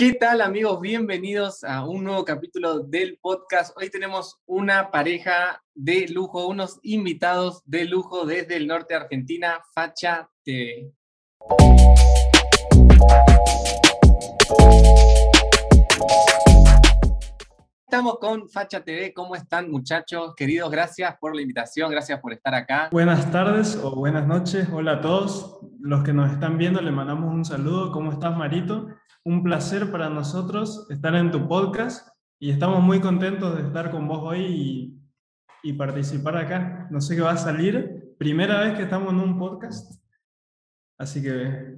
¿Qué tal amigos? Bienvenidos a un nuevo capítulo del podcast. Hoy tenemos una pareja de lujo, unos invitados de lujo desde el norte de Argentina, Facha TV. Estamos con Facha TV. ¿Cómo están muchachos? Queridos, gracias por la invitación, gracias por estar acá. Buenas tardes o buenas noches. Hola a todos. Los que nos están viendo, le mandamos un saludo. ¿Cómo estás, Marito? Un placer para nosotros estar en tu podcast y estamos muy contentos de estar con vos hoy y, y participar acá. No sé qué va a salir. Primera vez que estamos en un podcast. Así que...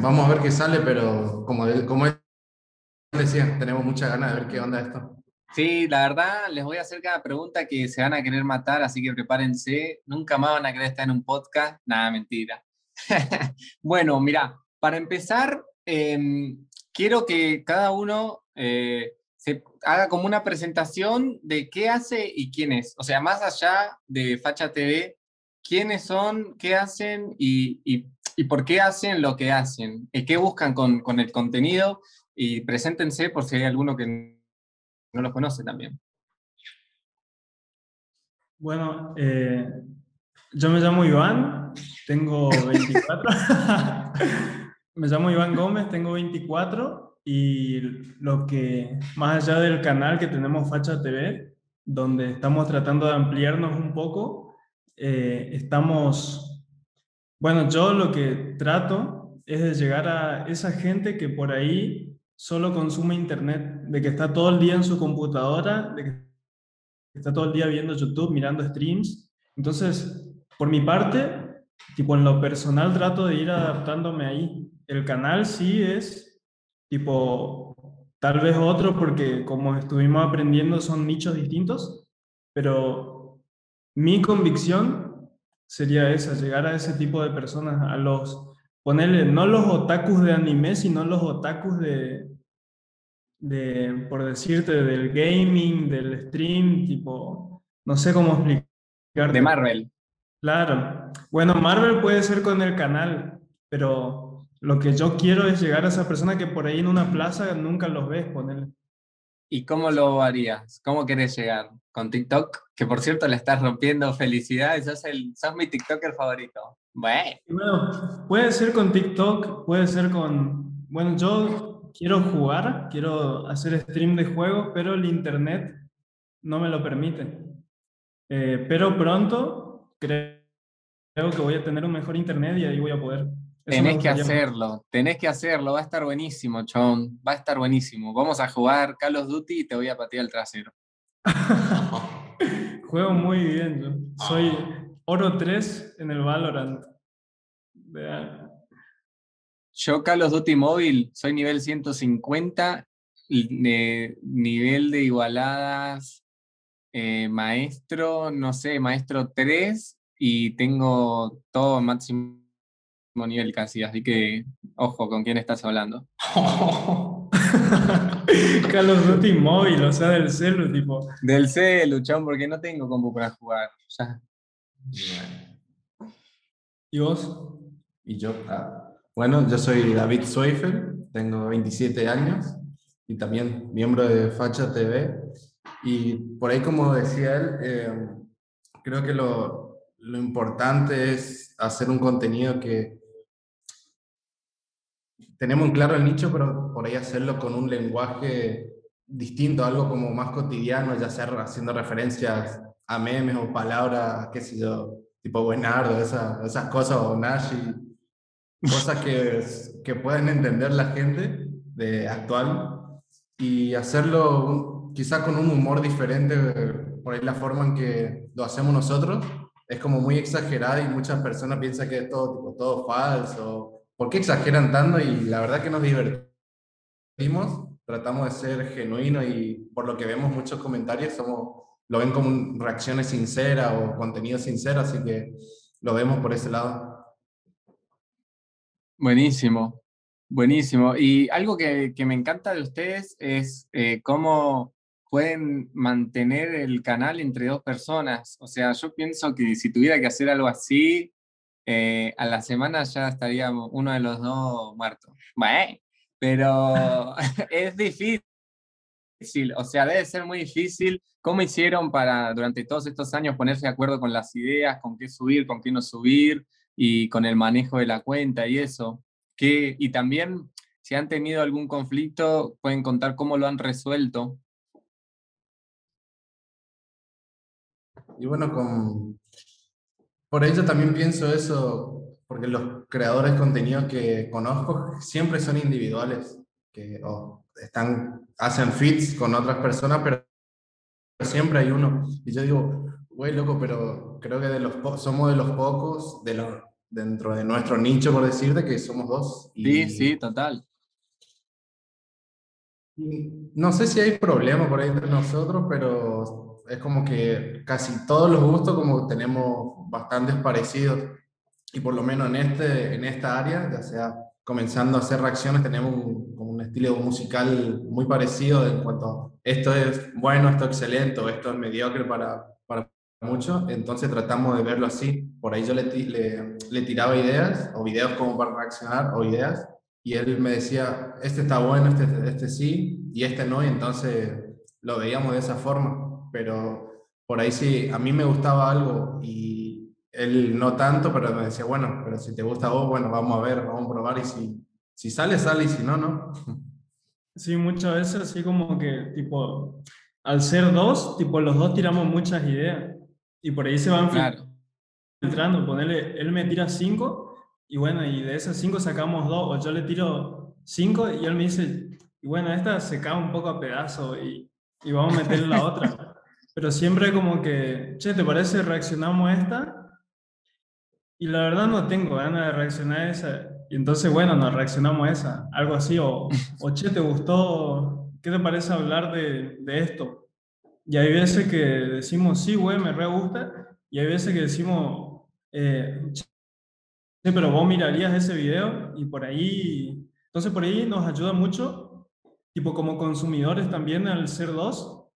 Vamos a ver qué sale, pero como, decía, tenemos muchas ganas de ver qué onda esto. Sí, la verdad, les voy a hacer cada pregunta que se van a querer matar, así que prepárense. Nunca más van a querer estar en un podcast. Nada, mentira. bueno, mira, para empezar, eh, quiero que cada uno eh, se haga como una presentación de qué hace y quién es. O sea, más allá de Facha TV, quiénes son, qué hacen y, y, y por qué hacen lo que hacen, y qué buscan con, con, el contenido y preséntense por si hay alguno que no los conoce también. Bueno, eh, yo me llamo Iván, tengo 24. Me llamo Iván Gómez, tengo 24 y lo que, más allá del canal que tenemos Facha TV, donde estamos tratando de ampliarnos un poco, eh, estamos, bueno, yo lo que trato es de llegar a esa gente que por ahí solo consume internet, de que está todo el día en su computadora, de que está todo el día viendo YouTube, mirando streams. Entonces, por mi parte, tipo en lo personal trato de ir adaptándome ahí el canal sí es tipo, tal vez otro, porque como estuvimos aprendiendo son nichos distintos, pero mi convicción sería esa, llegar a ese tipo de personas, a los, ponerle, no los otakus de anime, sino los otakus de, de, por decirte, del gaming, del stream, tipo, no sé cómo explicar. De Marvel. Claro. Bueno, Marvel puede ser con el canal, pero lo que yo quiero es llegar a esa persona que por ahí en una plaza nunca los ves, ponerle. ¿Y cómo lo harías? ¿Cómo querés llegar? ¿Con TikTok? Que por cierto le estás rompiendo felicidades, sos, el, sos mi TikToker favorito. Bueno. bueno, puede ser con TikTok, puede ser con... Bueno, yo quiero jugar, quiero hacer stream de juegos, pero el internet no me lo permite. Eh, pero pronto creo que voy a tener un mejor internet y ahí voy a poder Tenés que hacerlo, tenés que hacerlo, va a estar buenísimo, Chon, va a estar buenísimo. Vamos a jugar Call of Duty y te voy a patear el trasero. Juego muy bien, yo. Soy oro 3 en el Valorant. Yo Call of Duty móvil, soy nivel 150, nivel de igualadas, eh, maestro, no sé, maestro 3 y tengo todo máximo nivel casi, así que ojo con quién estás hablando. Carlos Duty móvil, o sea, del celu, tipo. Del celu, chon, porque no tengo compu para jugar. Ya. ¿Y vos? Y yo, ah, bueno, yo soy David Zweifel, tengo 27 años y también miembro de Facha TV. Y por ahí, como decía él, eh, creo que lo, lo importante es hacer un contenido que tenemos en claro el nicho, pero por ahí hacerlo con un lenguaje distinto, algo como más cotidiano, ya sea haciendo referencias a memes o palabras, qué sé yo, tipo buenardo, esas, esas cosas, o nashi, cosas que, que pueden entender la gente de actual y hacerlo quizá con un humor diferente, por ahí la forma en que lo hacemos nosotros es como muy exagerada y muchas personas piensan que es todo, tipo, todo falso ¿por qué exageran tanto? Y la verdad que nos divertimos, tratamos de ser genuinos y por lo que vemos muchos comentarios somos, lo ven como reacciones sinceras o contenido sincero, así que lo vemos por ese lado. Buenísimo, buenísimo. Y algo que, que me encanta de ustedes es eh, cómo pueden mantener el canal entre dos personas. O sea, yo pienso que si tuviera que hacer algo así, eh, a la semana ya estaría uno de los dos muertos. Bueno, pero es difícil. O sea, debe ser muy difícil. ¿Cómo hicieron para durante todos estos años ponerse de acuerdo con las ideas, con qué subir, con qué no subir y con el manejo de la cuenta y eso? ¿Qué, y también, si han tenido algún conflicto, pueden contar cómo lo han resuelto. Y bueno, con... por ello también pienso eso, porque los creadores de contenidos que conozco siempre son individuales, que están, hacen fits con otras personas, pero siempre hay uno. Y yo digo, güey, loco, pero creo que de los somos de los pocos, de los, dentro de nuestro nicho, por decirte, que somos dos. sí, sí, total. No sé si hay problema por ahí entre nosotros, pero es como que casi todos los gustos como tenemos bastantes parecidos y por lo menos en, este, en esta área, ya sea comenzando a hacer reacciones, tenemos un, un estilo musical muy parecido en cuanto a esto es bueno, esto es excelente, o esto es mediocre para, para muchos, entonces tratamos de verlo así. Por ahí yo le, le, le, tiraba ideas, o videos como para reaccionar, o ideas, y él me decía, este está bueno, este, este sí, y este no, y entonces lo veíamos de esa forma, pero por ahí sí, a mí me gustaba algo y él no tanto, pero me decía, bueno, pero si te gusta vos, bueno, vamos a ver, vamos a probar y si, si sale, sale y si no, no. Sí, muchas veces así como que, tipo, al ser dos, tipo, los dos tiramos muchas ideas y por ahí se van filtrando, ponerle, él me tira cinco y bueno, y de esas cinco sacamos dos, o yo le tiro cinco y él me dice, y bueno, esta se cae un poco a pedazo y, y vamos a meterle la otra. Pero siempre como que, che, ¿te parece reaccionamos a esta? Y la verdad no tengo ganas de reaccionar a esa. Y entonces, bueno, nos reaccionamos a esa. Algo así, o, o che, ¿te gustó? ¿Qué te parece hablar de, de esto? Y hay veces que decimos, sí, güey, me re gusta. Y hay veces que decimos, eh, che, pero vos mirarías ese video y por ahí, entonces por ahí nos ayuda mucho, tipo como consumidores también al ser dos,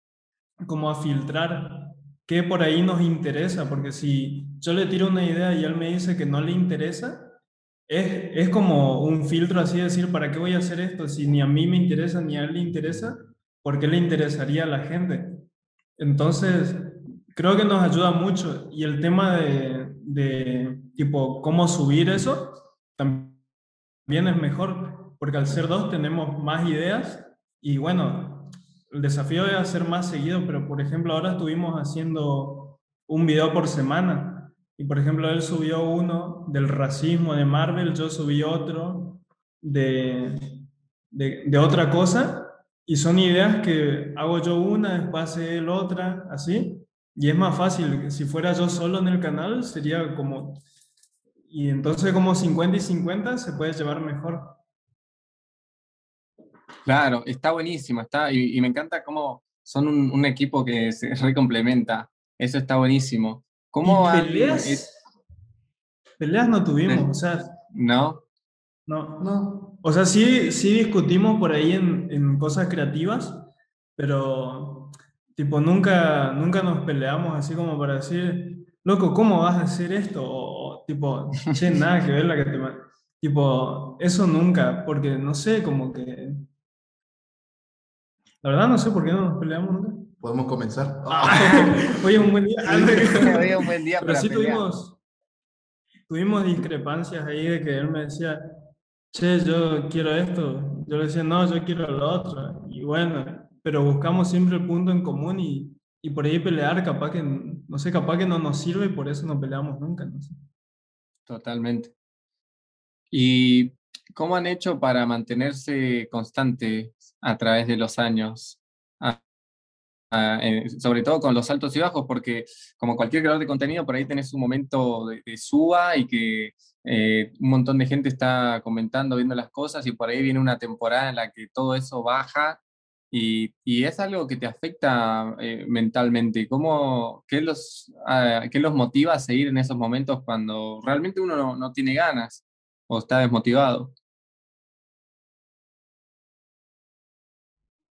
como a filtrar qué por ahí nos interesa, porque si yo le tiro una idea y él me dice que no le interesa, es, es como un filtro así decir, ¿para qué voy a hacer esto? Si ni a mí me interesa ni a él le interesa, ¿por qué le interesaría a la gente? Entonces, creo que nos ayuda mucho. Y el tema de, tipo, cómo subir eso, también es mejor, porque al ser dos tenemos más ideas. Y bueno, el desafío es hacer más seguido, pero por ejemplo ahora estuvimos haciendo un video por semana. Y por ejemplo él subió uno del racismo de Marvel, yo subí otro de, de, otra cosa y son ideas que hago yo una, después hace él otra, así. Y es más fácil, si fuera yo solo en el canal sería como... Y entonces como 50 y 50 se puede llevar mejor. Claro, está buenísimo, está, y, me encanta cómo son un, equipo que se recomplementa. Eso está buenísimo. ¿Cómo peleas? peleas no tuvimos, o sea. ¿No? No, no. O sea, sí, sí discutimos por ahí en, en cosas creativas, pero tipo nunca, nunca nos peleamos así como para decir, loco, ¿cómo vas a hacer esto? O, tipo, che, nada que ver la que te... Tipo, eso nunca, porque no sé, como que la verdad no sé por qué no nos peleamos nunca. ¿Podemos comenzar? Hoy es un buen día. Hoy es un buen día Pero sí tuvimos, tuvimos discrepancias ahí de que él me decía, che, yo quiero esto. Yo le decía, no, yo quiero lo otro. Y bueno, pero buscamos siempre el punto en común y, y por ahí pelear, capaz que, no sé, capaz que no nos sirve y por eso no peleamos nunca, no sé. Totalmente. ¿Y cómo han hecho para mantenerse constante a través de los años, ah, eh, sobre todo con los altos y bajos, porque como cualquier creador de contenido, por ahí tenés un momento de, suba y que eh, un montón de gente está comentando, viendo las cosas y por ahí viene una temporada en la que todo eso baja y, y es algo que te afecta eh, mentalmente. ¿Cómo, qué, los, ah, ¿Qué los motiva a seguir en esos momentos cuando realmente uno no, no tiene ganas o está desmotivado?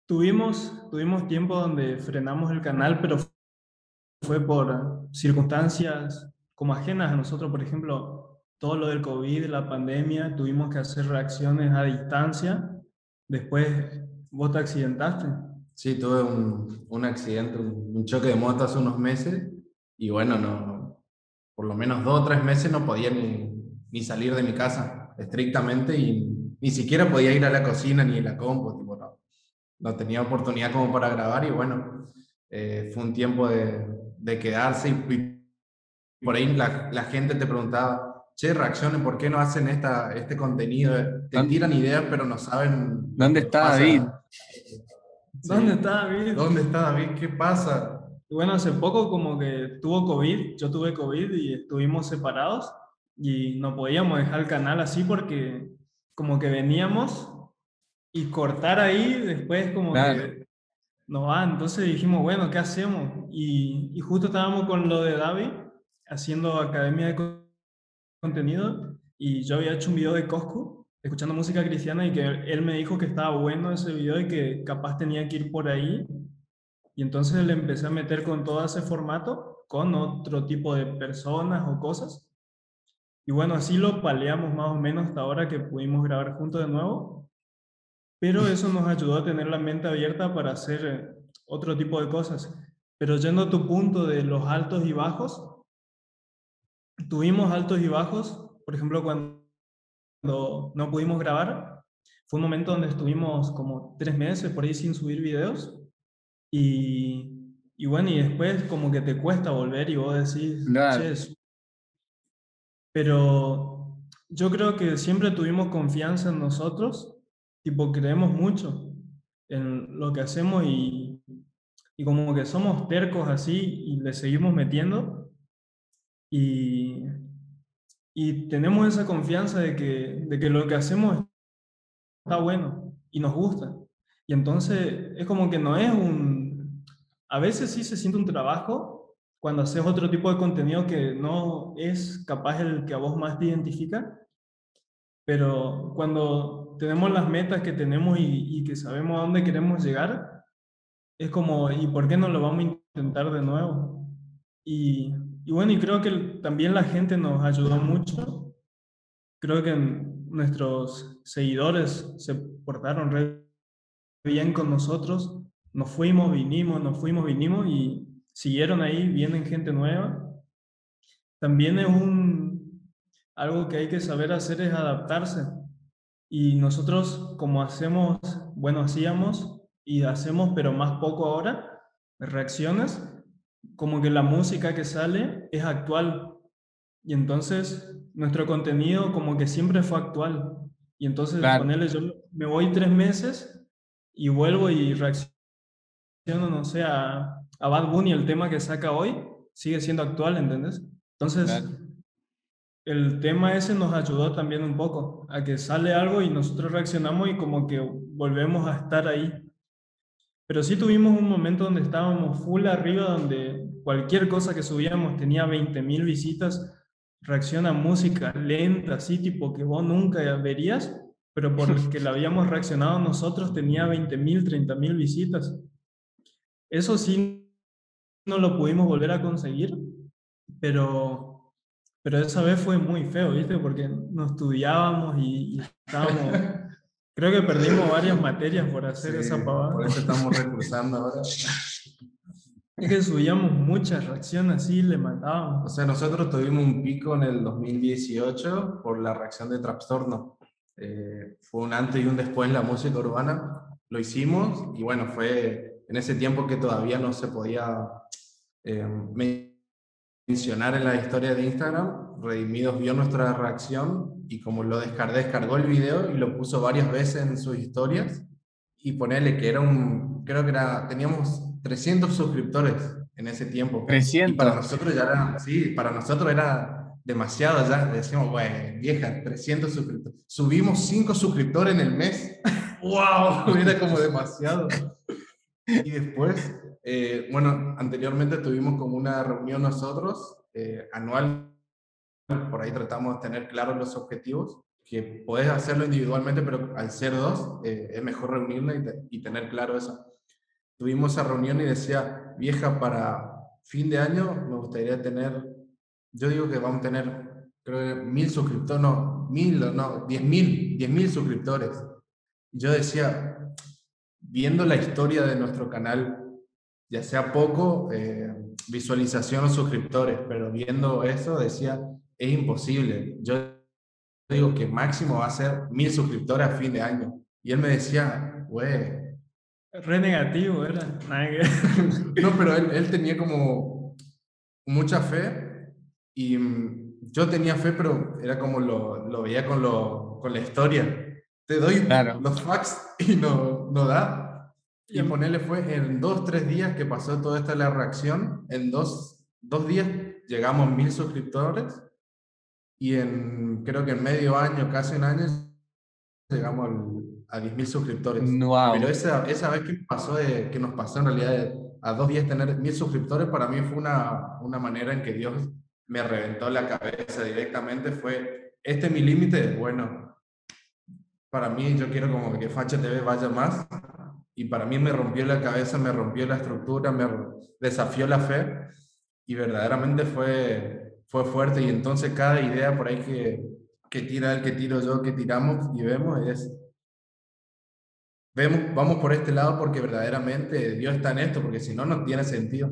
Tuvimos, tuvimos tiempo donde frenamos el canal, pero fue por circunstancias como ajenas a nosotros, por ejemplo, todo lo del COVID, la pandemia, tuvimos que hacer reacciones a distancia. Después vos te accidentaste. Sí, tuve un, un accidente, un, choque de moto hace unos meses. Y bueno, no, por lo menos dos o tres meses no podía ni, ni salir de mi casa estrictamente y ni siquiera podía ir a la cocina ni a la compu, tipo, no, no tenía oportunidad como para grabar y bueno, eh, fue un tiempo de, de quedarse y, y, por ahí la, la, gente te preguntaba, che, reaccionen, ¿por qué no hacen esta, este contenido? Te tiran ideas pero no saben... ¿Dónde está David? Sí. ¿Dónde está David? ¿Dónde está David? ¿Qué pasa? Bueno, hace poco como que tuvo COVID, yo tuve COVID y estuvimos separados y no podíamos dejar el canal así porque como que veníamos y cortar ahí después como claro. que no va, entonces dijimos, bueno, ¿qué hacemos? Y, y, justo estábamos con lo de David haciendo academia de contenido y yo había hecho un video de Coscu escuchando música cristiana y que él me dijo que estaba bueno ese video y que capaz tenía que ir por ahí y entonces le empecé a meter con todo ese formato, con otro tipo de personas o cosas. Y bueno, así lo paleamos más o menos hasta ahora que pudimos grabar juntos de nuevo. Pero eso nos ayudó a tener la mente abierta para hacer otro tipo de cosas. Pero yendo a tu punto de los altos y bajos, tuvimos altos y bajos. Por ejemplo, cuando no pudimos grabar, fue un momento donde estuvimos como tres meses por ahí sin subir videos y, y, bueno, y después como que te cuesta volver y vos decís, claro. pero yo creo que siempre tuvimos confianza en nosotros, tipo creemos mucho en lo que hacemos y, y como que somos tercos así y le seguimos metiendo y, y tenemos esa confianza de que, de que lo que hacemos está bueno y nos gusta. Y entonces es como que no es un... A veces sí se siente un trabajo cuando haces otro tipo de contenido que no es capaz el que a vos más te identifica, pero cuando tenemos las metas que tenemos y, y que sabemos a dónde queremos llegar, es como, ¿y por qué no lo vamos a intentar de nuevo? Y, y bueno, y creo que también la gente nos ayudó mucho. Creo que nuestros seguidores se portaron re bien con nosotros, nos fuimos, vinimos, nos fuimos, vinimos y siguieron ahí, vienen gente nueva. También es un, algo que hay que saber hacer es adaptarse. Y nosotros, como hacemos, bueno, hacíamos y hacemos, pero más poco ahora, reacciones, como que la música que sale es actual. Y entonces nuestro contenido como que siempre fue actual. Y entonces, claro. ponerle, yo me voy tres meses y vuelvo y reacciono, no sé, a, a, Bad Bunny, el tema que saca hoy, sigue siendo actual, ¿entendés? Entonces, claro. El tema ese nos ayudó también un poco, a que sale algo y nosotros reaccionamos y como que volvemos a estar ahí. Pero sí tuvimos un momento donde estábamos full arriba, donde cualquier cosa que subíamos tenía 20.000 visitas, reacciona música lenta, así tipo que vos nunca verías, pero porque la habíamos reaccionado nosotros tenía 20.000, 30.000 visitas. Eso sí no lo pudimos volver a conseguir, pero, pero esa vez fue muy feo, ¿viste? Porque no estudiábamos y, y estábamos... creo que perdimos varias materias por hacer sí, esa pavada. Por eso estamos recursando ahora. Es que subíamos muchas reacciones así, le mandábamos. O sea, nosotros tuvimos un pico en el 2018 por la reacción de Trastorno. Eh, fue un antes y un después en la música urbana. Lo hicimos y bueno, fue en ese tiempo que todavía no se podía eh, mencionar en la historia de Instagram. Redimidos vio nuestra reacción y como lo descargó, descargó el video y lo puso varias veces en sus historias. Y ponerle que era un, creo que era, teníamos 300 suscriptores en ese tiempo. 300. Y para nosotros ya era, sí, para nosotros era demasiado ya. Decimos, bueno, vieja, 300 suscriptores. Subimos 5 suscriptores en el mes. ¡Wow! Era como demasiado. Y después, eh, bueno, anteriormente tuvimos como una reunión nosotros, eh, anual. Por ahí tratamos de tener claros los objetivos, que puedes hacerlo individualmente, pero al ser dos, eh, es mejor reunirla y, te, y tener claro eso. Tuvimos esa reunión y decía, vieja, para fin de año me gustaría tener yo digo que vamos a tener, creo que mil suscriptores, no, mil, no, diez mil, diez mil suscriptores. yo decía, viendo la historia de nuestro canal, ya sea poco eh, visualización o suscriptores, pero viendo eso decía, es imposible. Yo digo que máximo va a ser mil suscriptores a fin de año. Y él me decía, güey. Re negativo, ¿verdad? no, pero él, él, tenía como mucha fe y mm, yo tenía fe, pero era como lo, lo veía con, lo, con la historia. Te doy los facts y no, no da. Y ponerle fue en dos, tres días que pasó toda esta la reacción, en dos, dos días llegamos a mil suscriptores y en creo que en medio año, casi un año, llegamos a 10.000 suscriptores. Pero esa, esa vez que, pasó de, que nos pasó en realidad a dos días tener mil suscriptores, para mí fue una, una manera en que Dios me reventó la cabeza directamente. Fue, este es mi límite, bueno, para mí yo quiero como que Facha TV vaya más. Y para mí me rompió la cabeza, me rompió la estructura, me desafió la fe. Y verdaderamente fue, fue fuerte y entonces cada idea por ahí que, que tira el que tiro yo, que tiramos y vemos es, vemos, vamos por este lado porque verdaderamente Dios está en esto, porque si no, no tiene sentido.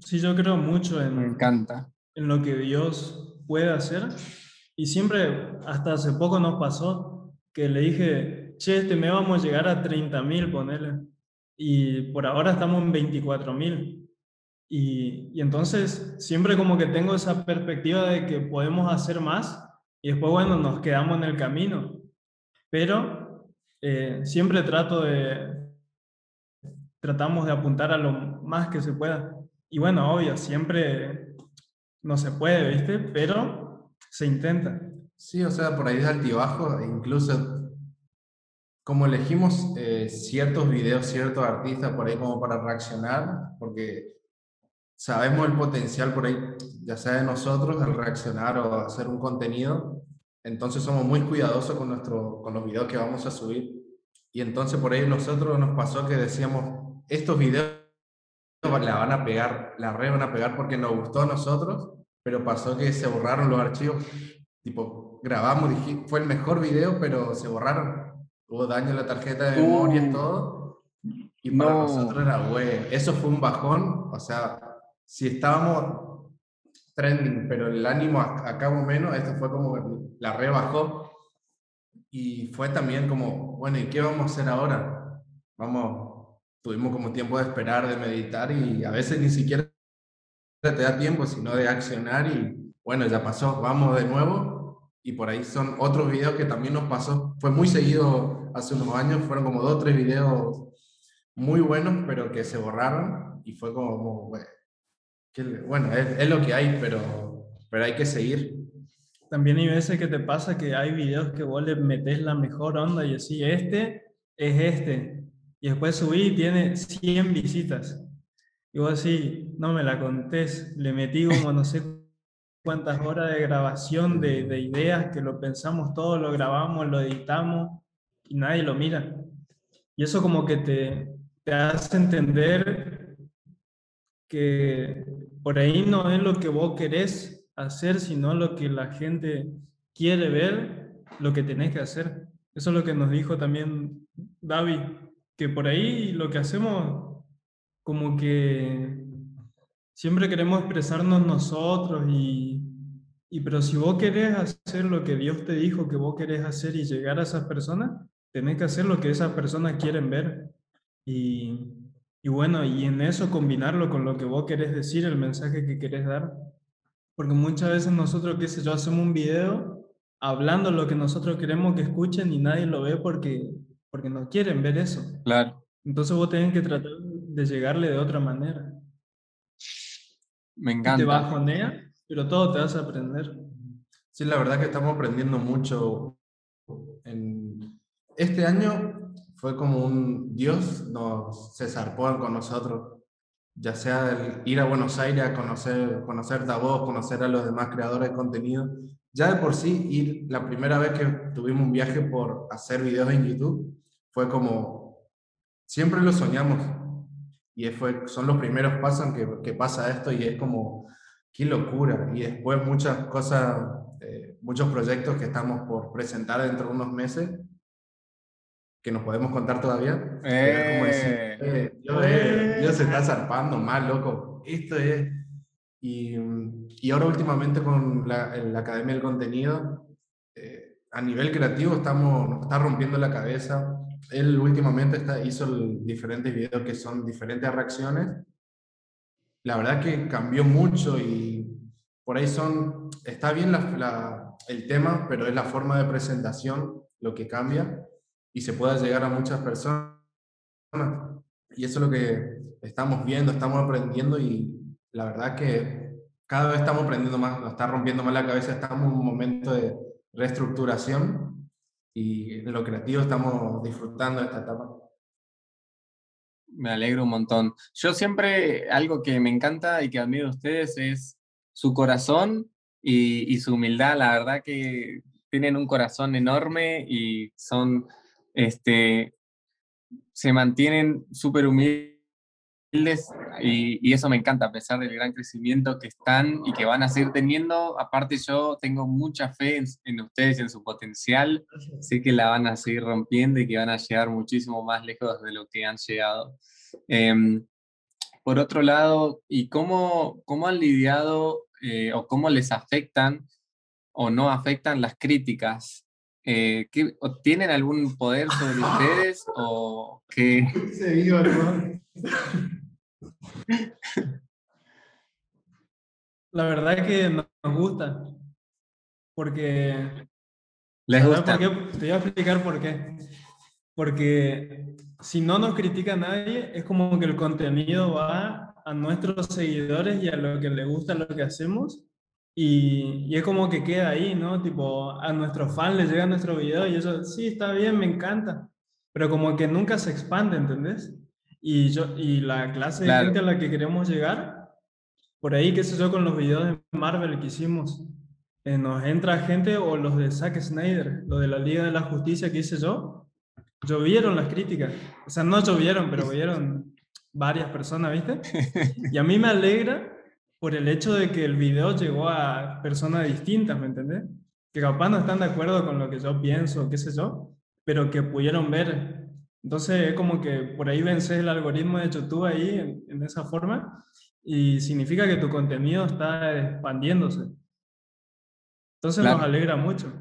Sí, yo creo mucho en, Me encanta. en lo que Dios puede hacer y siempre, hasta hace poco nos pasó que le dije, che, este me vamos a llegar a 30 mil, ponele. Y por ahora estamos en 24 mil. Y, entonces siempre como que tengo esa perspectiva de que podemos hacer más y después, bueno, nos quedamos en el camino. Pero eh, siempre trato de, tratamos de apuntar a lo más que se pueda. Y bueno, obvio, siempre no se puede, ¿viste? Pero se intenta. Sí, o sea, por ahí es altibajo, e incluso como elegimos eh, ciertos videos, ciertos artistas por ahí como para reaccionar, porque sabemos el potencial por ahí, ya sea de nosotros, al reaccionar o hacer un contenido. Entonces somos muy cuidadosos con, nuestro, con los videos que vamos a subir. Y entonces por ahí nosotros nos pasó que decíamos, estos videos la van a pegar, la red van a pegar porque nos gustó a nosotros, pero pasó que se borraron los archivos. Tipo, grabamos, fue el mejor video, pero se borraron. Hubo daño en la tarjeta de memoria y uh. todo. Y para nosotros era, güey, eso fue un bajón. O sea, si estábamos trending, pero el ánimo acabó menos, esto fue como la rebajó. Y fue también como, bueno, ¿y qué vamos a hacer ahora? Vamos, tuvimos como tiempo de esperar, de meditar y a veces ni siquiera te da tiempo, sino de accionar y bueno, ya pasó, vamos de nuevo. Y por ahí son otros videos que también nos pasó. Fue muy seguido hace unos años, fueron como dos o tres videos muy buenos, pero que se borraron y fue como, bueno, bueno, es, lo que hay, pero, pero hay que seguir. También hay veces que te pasa que hay videos que vos le metes la mejor onda y así, este es este. Y después subí y tiene 100 visitas. Y vos así, no me la contés, le metí como no sé cuántas horas de grabación de, de ideas que lo pensamos todo, lo grabamos, lo editamos y nadie lo mira. Y eso como que te, te hace entender que por ahí no es lo que vos querés hacer, sino lo que la gente quiere ver, lo que tenés que hacer. Eso es lo que nos dijo también David, que por ahí lo que hacemos, como que siempre queremos expresarnos nosotros y, y pero si vos querés hacer lo que Dios te dijo que vos querés hacer y llegar a esas personas, tenés que hacer lo que esas personas quieren ver. Y, y bueno, y en eso combinarlo con lo que vos querés decir, el mensaje que querés dar. Porque muchas veces nosotros, qué sé yo, hacemos un video hablando lo que nosotros queremos que escuchen y nadie lo ve porque, porque no quieren ver eso. Claro. Entonces vos tenés que tratar de llegarle de otra manera. Me encanta. te bajonea, pero todo te vas a aprender. Sí, la verdad que estamos aprendiendo mucho. En este año fue como un Dios nos se zarpó con nosotros, ya sea ir a Buenos Aires a conocer, conocer a conocer a los demás creadores de contenido. Ya de por sí, ir la primera vez que tuvimos un viaje por hacer videos en YouTube, fue como, siempre lo soñamos. Y fue, son los primeros pasos que, que pasa esto y es como, qué locura. Y después muchas cosas, eh, muchos proyectos que estamos por presentar dentro de unos meses que nos podemos contar todavía. Eh. Eh, Dios, se está zarpando mal, loco. Esto es... Y, y ahora últimamente con la, la Academia del Contenido, eh, a nivel creativo estamos, nos está rompiendo la cabeza. Él últimamente está, hizo diferentes videos que son diferentes reacciones. La verdad que cambió mucho y por ahí son, está bien la, el tema, pero es la forma de presentación lo que cambia y se pueda llegar a muchas personas. Y eso es lo que estamos viendo, estamos aprendiendo y la verdad que cada vez estamos aprendiendo más, nos está rompiendo más la cabeza, estamos en un momento de reestructuración y en lo creativo estamos disfrutando de esta etapa. Me alegro un montón. Yo siempre, algo que me encanta y que admiro de ustedes es su corazón y, y su humildad. La verdad que tienen un corazón enorme y son este, se mantienen súper humildes y, eso me encanta, a pesar del gran crecimiento que están y que van a seguir teniendo. Aparte yo tengo mucha fe en, ustedes y en su potencial. Sé que la van a seguir rompiendo y que van a llegar muchísimo más lejos de lo que han llegado. Em, por otro lado, ¿y cómo, cómo han lidiado eh, o cómo les afectan o no afectan las críticas eh, ¿tienen algún poder sobre ustedes o qué? La verdad es que nos gusta, porque... ¿Les gusta? Te voy a explicar por qué. Porque si no nos critica nadie, es como que el contenido va a nuestros seguidores y a lo que les gusta lo que hacemos y, y, es como que queda ahí, ¿no? Tipo, a nuestros fans les llega nuestro video y eso, sí, está bien, me encanta. Pero como que nunca se expande, ¿entendés? Y, yo, y la clase de gente a la que queremos llegar, por ahí, qué sé yo, con los videos de Marvel que hicimos, eh, nos entra gente o los de Zack Snyder, lo de la Liga de la Justicia que hice yo, llovieron las críticas. O sea, no llovieron, pero llovieron varias personas, ¿viste? Y a mí me alegra por el hecho de que el video llegó a personas distintas, ¿me entendés? Que capaz no están de acuerdo con lo que yo pienso, qué sé yo, pero que pudieron ver. Entonces es como que por ahí vences el algoritmo de YouTube ahí en, esa forma y significa que tu contenido está expandiéndose. Entonces nos alegra mucho.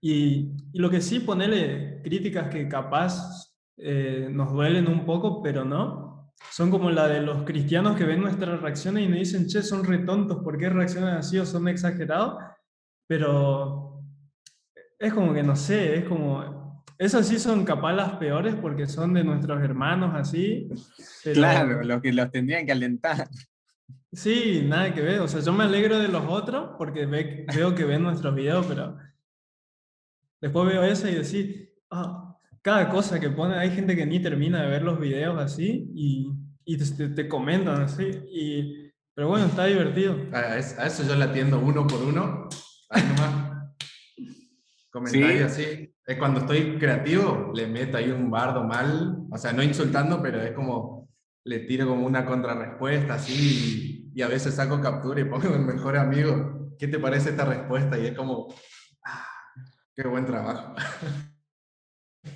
Y, y, lo que sí, ponerle críticas que capaz eh, nos duelen un poco, pero no, son como la de los cristianos que ven nuestras reacciones y nos dicen, che, son retontos, ¿por qué reaccionan así o son exagerados? Pero es como que no sé, es como, esas sí son capaz las peores porque son de nuestros hermanos así. claro, los que los tendrían que alentar. Sí, nada que ver, o sea, yo me alegro de los otros porque veo que ven nuestros videos, pero después veo eso y decir, ah, cada cosa que pone, hay gente que ni termina de ver los videos así y, y te, te, comentan así. Y, pero bueno, está divertido. A, eso yo le atiendo uno por uno. Ahí nomás. Comentarios así. Es cuando estoy creativo, le meto ahí un bardo mal. O sea, no insultando, pero es como le tiro como una contrarrespuesta así. Y, y a veces saco captura y pongo el mejor amigo. ¿Qué te parece esta respuesta? Y es como, ah, qué buen trabajo.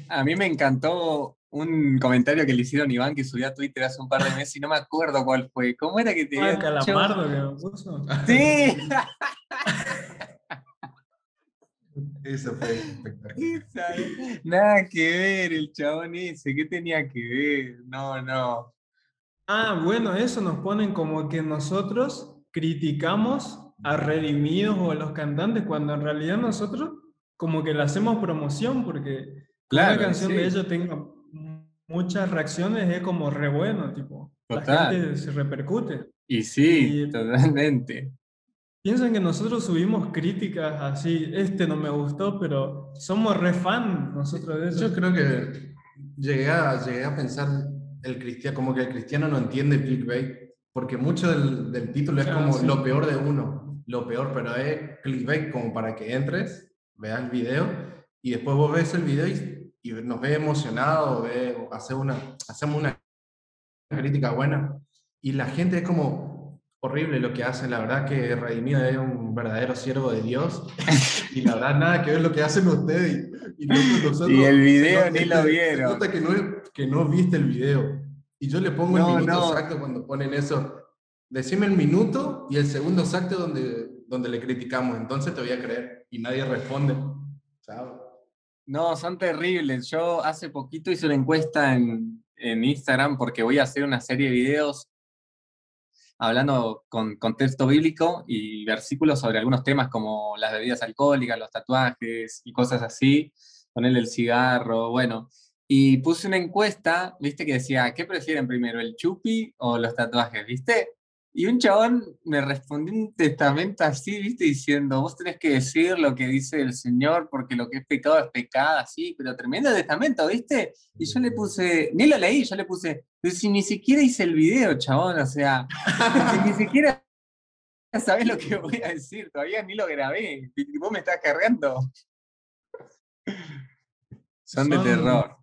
A mí me encantó un comentario que le hicieron Iván que subió a Twitter hace un par de meses y no me acuerdo cuál fue. ¿Cómo era que te ah, calamardo que me puso. Sí. Eso fue espectacular. Nada que ver, el chabón ese, ¿qué tenía que ver? No, no. Ah, bueno, eso nos ponen como que nosotros criticamos a Redimidos o a los cantantes cuando en realidad nosotros como que le hacemos promoción porque Claro, una canción de ellos tenga muchas reacciones es como re bueno, tipo. La gente se repercute. Y sí, totalmente. Piensan que nosotros subimos críticas así, este no me gustó, pero somos re fan nosotros de eso. Yo creo que llegué a, llegué a pensar el cristiano, como que el cristiano no entiende clickbait, porque mucho del, del título es como lo peor de uno, lo peor, pero es clickbait como para que entres, veas el video y después vos ves el video y y nos ve emocionado, ve, hace una, hacemos una crítica buena y la gente es como, horrible lo que hacen. La verdad que Redimido es un verdadero siervo de Dios. y la verdad, nada que ver lo que hacen ustedes. Y, y, el video ni lo vieron. Nota que no, que no viste el video. Y yo le pongo el minuto exacto cuando ponen eso. Decime el minuto y el segundo exacto donde, donde le criticamos. Entonces te voy a creer. Y nadie responde. Chao. No, son terribles. Yo hace poquito hice una encuesta en, en Instagram porque voy a hacer una serie de videos hablando con contexto bíblico y versículos sobre algunos temas como las bebidas alcohólicas, los tatuajes y cosas así, ponerle el cigarro, bueno. Y puse una encuesta, viste, que decía, ¿qué prefieren primero, el chupi o los tatuajes? ¿Viste? Y un chabón me respondió un testamento así, viste, diciendo, vos tenés que decir lo que dice el Señor, porque lo que es pecado es pecado, así, pero tremendo testamento, viste. Y yo le puse, ni lo leí, yo le puse, si ni siquiera hice el video, chabón, o sea, ni siquiera sabés lo que voy a decir, todavía ni lo grabé, y vos me estás cargando. Son, Son de terror.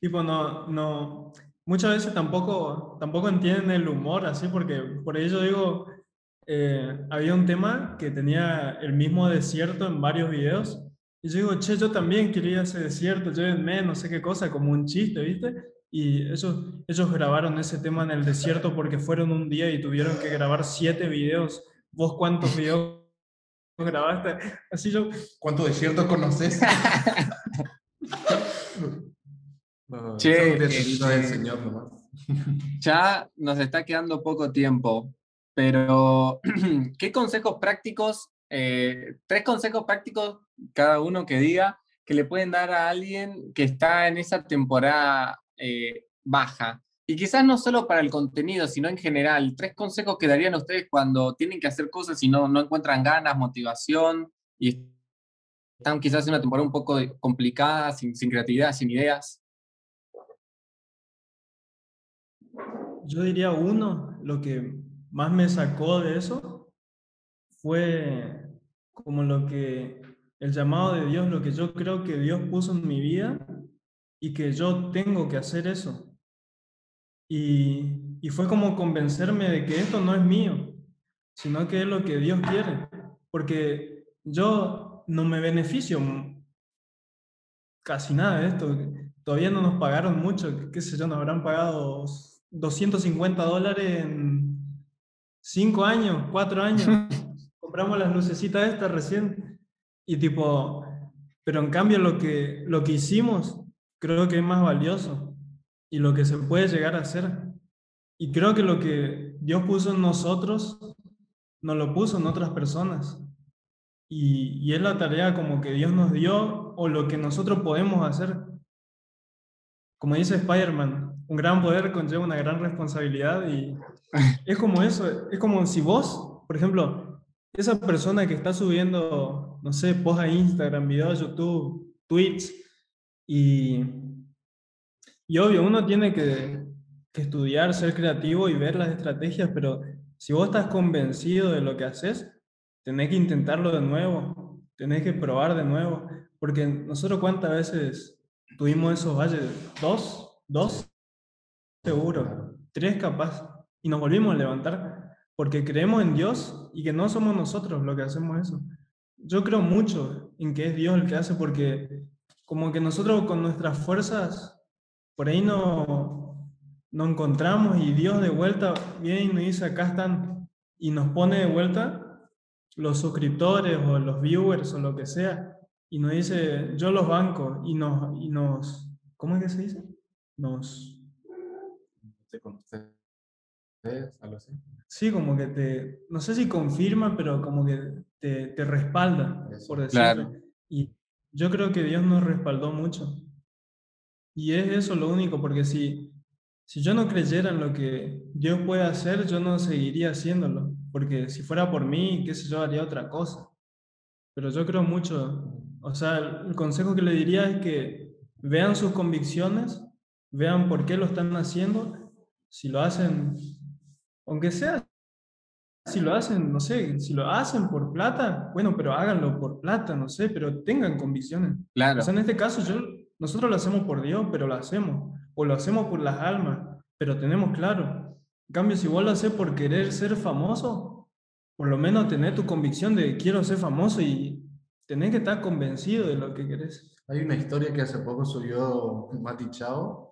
Tipo, no, no, muchas veces tampoco, tampoco entienden el humor, así, porque por ello digo, eh, había un tema que tenía el mismo desierto en varios videos, y yo digo, che, yo también quería ese desierto, llévenme, no sé qué cosa, como un chiste, ¿viste? Y ellos, ellos grabaron ese tema en el desierto porque fueron un día y tuvieron que grabar siete videos. ¿Vos cuántos videos grabaste? Así yo... ¿Cuánto desierto conoces? che, este, ya nos está quedando poco tiempo, pero ¿qué consejos prácticos, eh, tres consejos prácticos cada uno que diga, que le pueden dar a alguien que está en esa temporada eh, baja? Y quizás no solo para el contenido, sino en general, tres consejos que darían a ustedes cuando tienen que hacer cosas y no, no encuentran ganas, motivación y están quizás en una temporada un poco complicada, sin, sin creatividad, sin ideas. Yo diría uno, lo que más me sacó de eso fue como lo que, el llamado de Dios, lo que yo creo que Dios puso en mi vida y que yo tengo que hacer eso. Y, y fue como convencerme de que esto no es mío, sino que es lo que Dios quiere. Porque yo no me beneficio casi nada de esto. Todavía no nos pagaron mucho, qué sé yo, nos habrán pagado 250 dólares en 5 años, 4 años. Compramos las lucecitas estas recién. Y tipo, pero en cambio lo que, lo que hicimos creo que es más valioso y lo que se puede llegar a hacer. Y creo que lo que Dios puso en nosotros, nos lo puso en otras personas. Y, y es la tarea como que Dios nos dio o lo que nosotros podemos hacer. Como dice Spider-Man, un gran poder conlleva una gran responsabilidad y es como eso, es como si vos, por ejemplo, esa persona que está subiendo, no sé, post a Instagram, videos a YouTube, tweets, y, y obvio, uno tiene que, que estudiar, ser creativo y ver las estrategias, pero si vos estás convencido de lo que haces, tenés que intentarlo de nuevo, tenés que probar de nuevo, porque nosotros cuántas veces tuvimos esos valles, dos, dos, seguro, tres capaz, y nos volvimos a levantar porque creemos en Dios y que no somos nosotros los que hacemos eso. Yo creo mucho en que es Dios el que hace porque como que nosotros con nuestras fuerzas por ahí no, no encontramos y Dios de vuelta viene y nos dice acá están y nos pone de vuelta los suscriptores o los viewers o lo que sea y nos dice yo los banco y nos, y nos ¿cómo es que se dice? Nos con ustedes, algo así. Sí, como que te, no sé si confirma, pero como que te, te respalda, por decirlo. Y yo creo que Dios nos respaldó mucho. Y es eso lo único, porque si, si yo no creyera en lo que Dios puede hacer, yo no seguiría haciéndolo. Porque si fuera por mí, qué sé yo, haría otra cosa. Pero yo creo mucho, o sea, el consejo que le diría es que vean sus convicciones, vean por qué lo están haciendo si lo hacen, aunque sea, si lo hacen, no sé, si lo hacen por plata, bueno, pero háganlo por plata, no sé, pero tengan convicciones. Claro. O sea, en este caso, yo, nosotros lo hacemos por Dios, pero lo hacemos. O lo hacemos por las almas, pero tenemos claro. En cambio, si vos lo haces por querer ser famoso, por lo menos tener tu convicción de quiero ser famoso y tenés que estar convencido de lo que querés. Hay una historia que hace poco subió Mati Chao,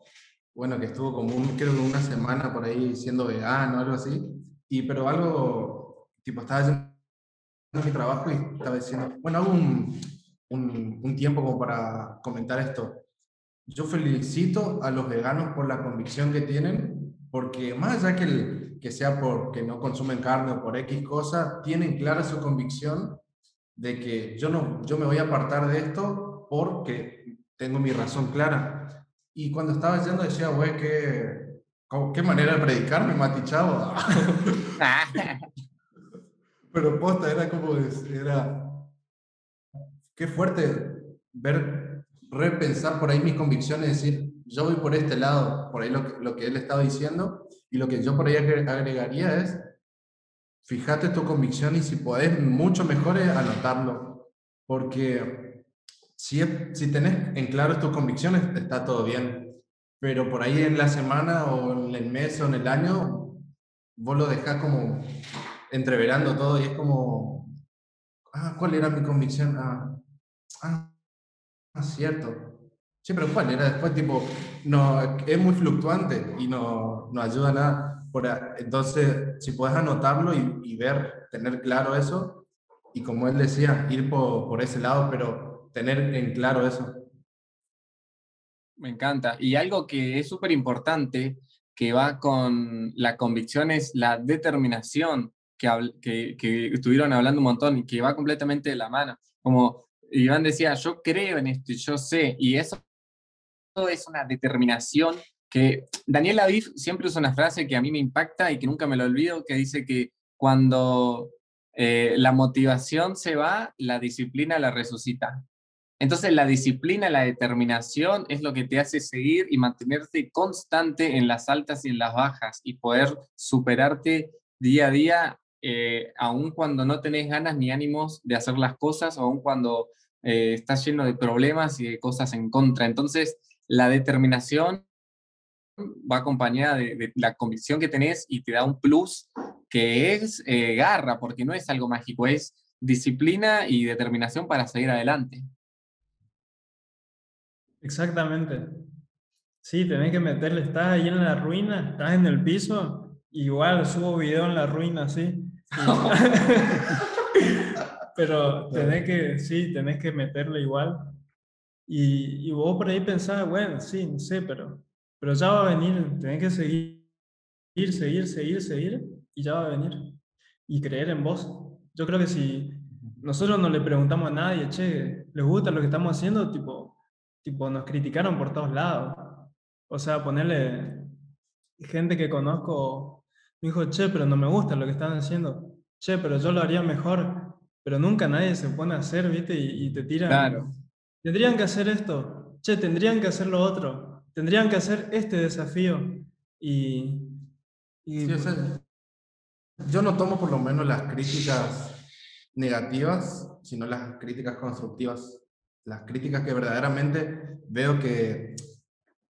bueno, que estuvo como un, creo que una semana por ahí siendo vegano algo así, y pero algo, tipo, estaba haciendo mi trabajo y estaba diciendo, bueno, hago un, un, un tiempo como para comentar esto. Yo felicito a los veganos por la convicción que tienen, porque más allá que, el, que sea porque no consumen carne o por X cosa, tienen clara su convicción de que yo, no, yo me voy a apartar de esto porque tengo mi razón clara. Y cuando estaba yendo decía, güey, qué, qué manera de predicarme, Mati Chavo. Pero posta, era como, era, qué fuerte ver, repensar por ahí mis convicciones, decir, yo voy por este lado, por ahí lo, lo que él estaba diciendo, y lo que yo por ahí agregaría es, fíjate tu convicción y si podés, mucho mejor es anotarlo, porque si, si tenés en claro tus convicciones, está todo bien, pero por ahí en la semana o en el mes o en el año, vos lo dejás como entreverando todo y es como, ah, ¿cuál era mi convicción? Ah, ah, cierto. Sí, pero ¿cuál era después? Tipo, no, es muy fluctuante y no, no ayuda a nada. Por, entonces, si puedes anotarlo y, y, ver, tener claro eso, y como él decía, ir por, por ese lado, pero tener en claro eso. Me encanta. Y algo que es súper importante, que va con la convicción, es la determinación que, que, que, estuvieron hablando un montón y que va completamente de la mano. Como Iván decía, yo creo en esto y yo sé, y eso es una determinación que Daniel Aviv siempre usa una frase que a mí me impacta y que nunca me lo olvido, que dice que cuando eh, la motivación se va, la disciplina la resucita. Entonces la disciplina, la determinación es lo que te hace seguir y mantenerte constante en las altas y en las bajas y poder superarte día a día, eh, aun cuando no tenés ganas ni ánimos de hacer las cosas, aun cuando eh, estás lleno de problemas y de cosas en contra. Entonces la determinación va acompañada de, la convicción que tenés y te da un plus que es eh, garra, porque no es algo mágico, es disciplina y determinación para seguir adelante. Exactamente. Sí, tenés que meterle, estás ahí en la ruina, estás en el piso, igual subo video en la ruina, sí. Pero tenés que, sí, tenés que meterle igual. Y, y vos por ahí pensás, bueno, sí, no sé, pero pero ya va a venir, tenés que seguir, seguir, seguir, seguir, y ya va a venir. Y creer en vos. Yo creo que si nosotros no le preguntamos a nadie, che, ¿les gusta lo que estamos haciendo? Tipo, tipo nos criticaron por todos lados. O sea, ponerle gente que conozco, me dijo, che, pero no me gusta lo que están haciendo. Che, pero yo lo haría mejor. Pero nunca nadie se pone a hacer, ¿viste? Y, y te tiran. Claro. Tendrían que hacer esto. Che, tendrían que hacer lo otro tendrían que hacer este desafío. Y, yo no tomo por lo menos las críticas negativas, sino las críticas constructivas. Las críticas que verdaderamente veo que,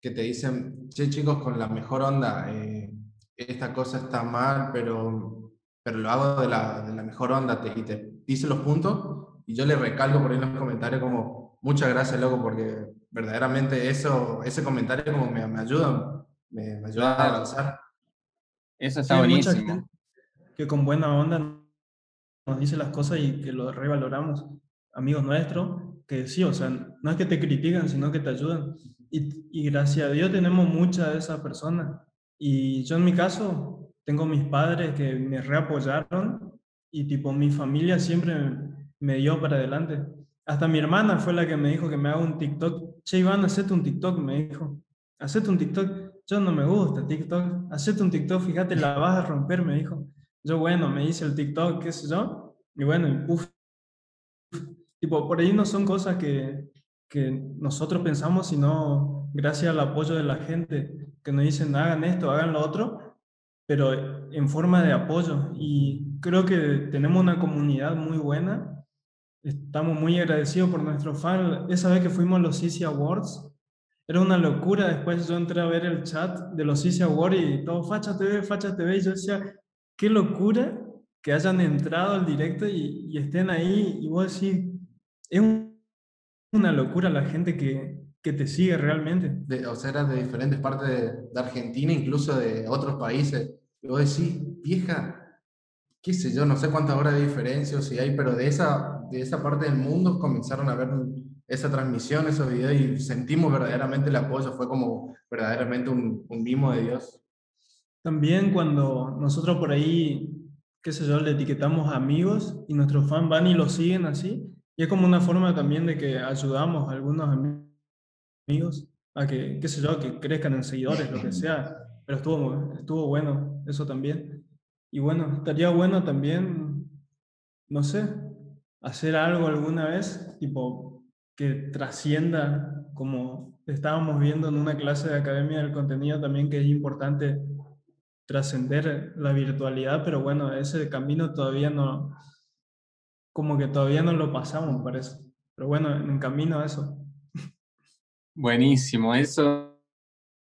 que te dicen, che chicos, con la mejor onda, eh, esta cosa está mal, pero, pero lo hago de la, de la mejor onda te, y te dice los puntos y yo le recalco por ahí en los comentarios como, muchas gracias, loco, porque verdaderamente eso, ese comentario como me, me ayuda, me, me, ayuda a avanzar. Eso está buenísimo. que con buena onda nos dice las cosas y que lo revaloramos. Amigos nuestros, que sí, o sea, no es que te critican, sino que te ayudan. Y, y gracias a Dios tenemos muchas de esas personas. Y yo en mi caso, tengo mis padres que me reapoyaron y tipo mi familia siempre me dio para adelante. Hasta mi hermana fue la que me dijo que me haga un TikTok. Che, Iván, hacete un TikTok, me dijo. Hacete un TikTok. Yo no me gusta TikTok. Hacete un TikTok, fíjate, la vas a romper, me dijo. Yo, bueno, me hice el TikTok, qué sé yo. Y bueno, y uff. Tipo, por ahí no son cosas que, que nosotros pensamos, sino gracias al apoyo de la gente que nos dicen hagan esto, hagan lo otro, pero en forma de apoyo. Y creo que tenemos una comunidad muy buena Estamos muy agradecidos por nuestro fan. Esa vez que fuimos a los CC Awards, era una locura. Después yo entré a ver el chat de los CC Awards y todo, Facha TV, Facha TV. Y yo decía, qué locura que hayan entrado al directo y, y estén ahí. Y vos decís, es una locura la gente que, que te sigue realmente. De, o sea, eran de diferentes partes de, de, Argentina, incluso de otros países. Y vos decís, vieja, qué sé yo, no sé cuántas horas de diferencia o si hay, pero de esa, de esa parte del mundo comenzaron a ver esa transmisión, esos videos y sentimos verdaderamente el apoyo, fue como verdaderamente un, un mimo de Dios. También cuando nosotros por ahí, qué sé yo, le etiquetamos amigos y nuestros fans van y lo siguen así, y es como una forma también de que ayudamos a algunos amigos a que, qué sé yo, que crezcan en seguidores, lo que sea, pero estuvo, estuvo bueno eso también. Y bueno, estaría bueno también, no sé, hacer algo alguna vez, tipo que trascienda, como estábamos viendo en una clase de Academia del Contenido también, que es importante trascender la virtualidad, pero bueno, ese camino todavía no, como que todavía no lo pasamos, parece. Pero bueno, en camino a eso. Buenísimo, eso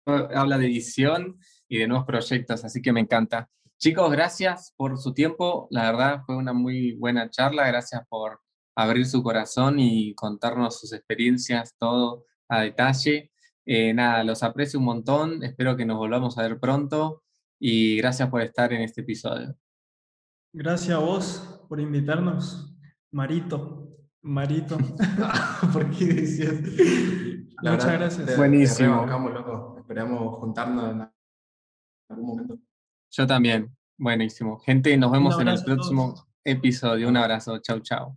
habla de edición y de nuevos proyectos, así que me encanta. Chicos, gracias por su tiempo, la verdad fue una muy buena charla, gracias por abrir su corazón y contarnos sus experiencias, todo a detalle. Eh, nada, los aprecio un montón, espero que nos volvamos a ver pronto y gracias por estar en este episodio. Gracias a vos por invitarnos, Marito. Marito. ¿Por qué decías? Muchas gracias. Buenísimo. Esperamos juntarnos en algún momento. Yo también. Buenísimo. Gente, nos vemos en el próximo episodio. Un abrazo. Chau, chau.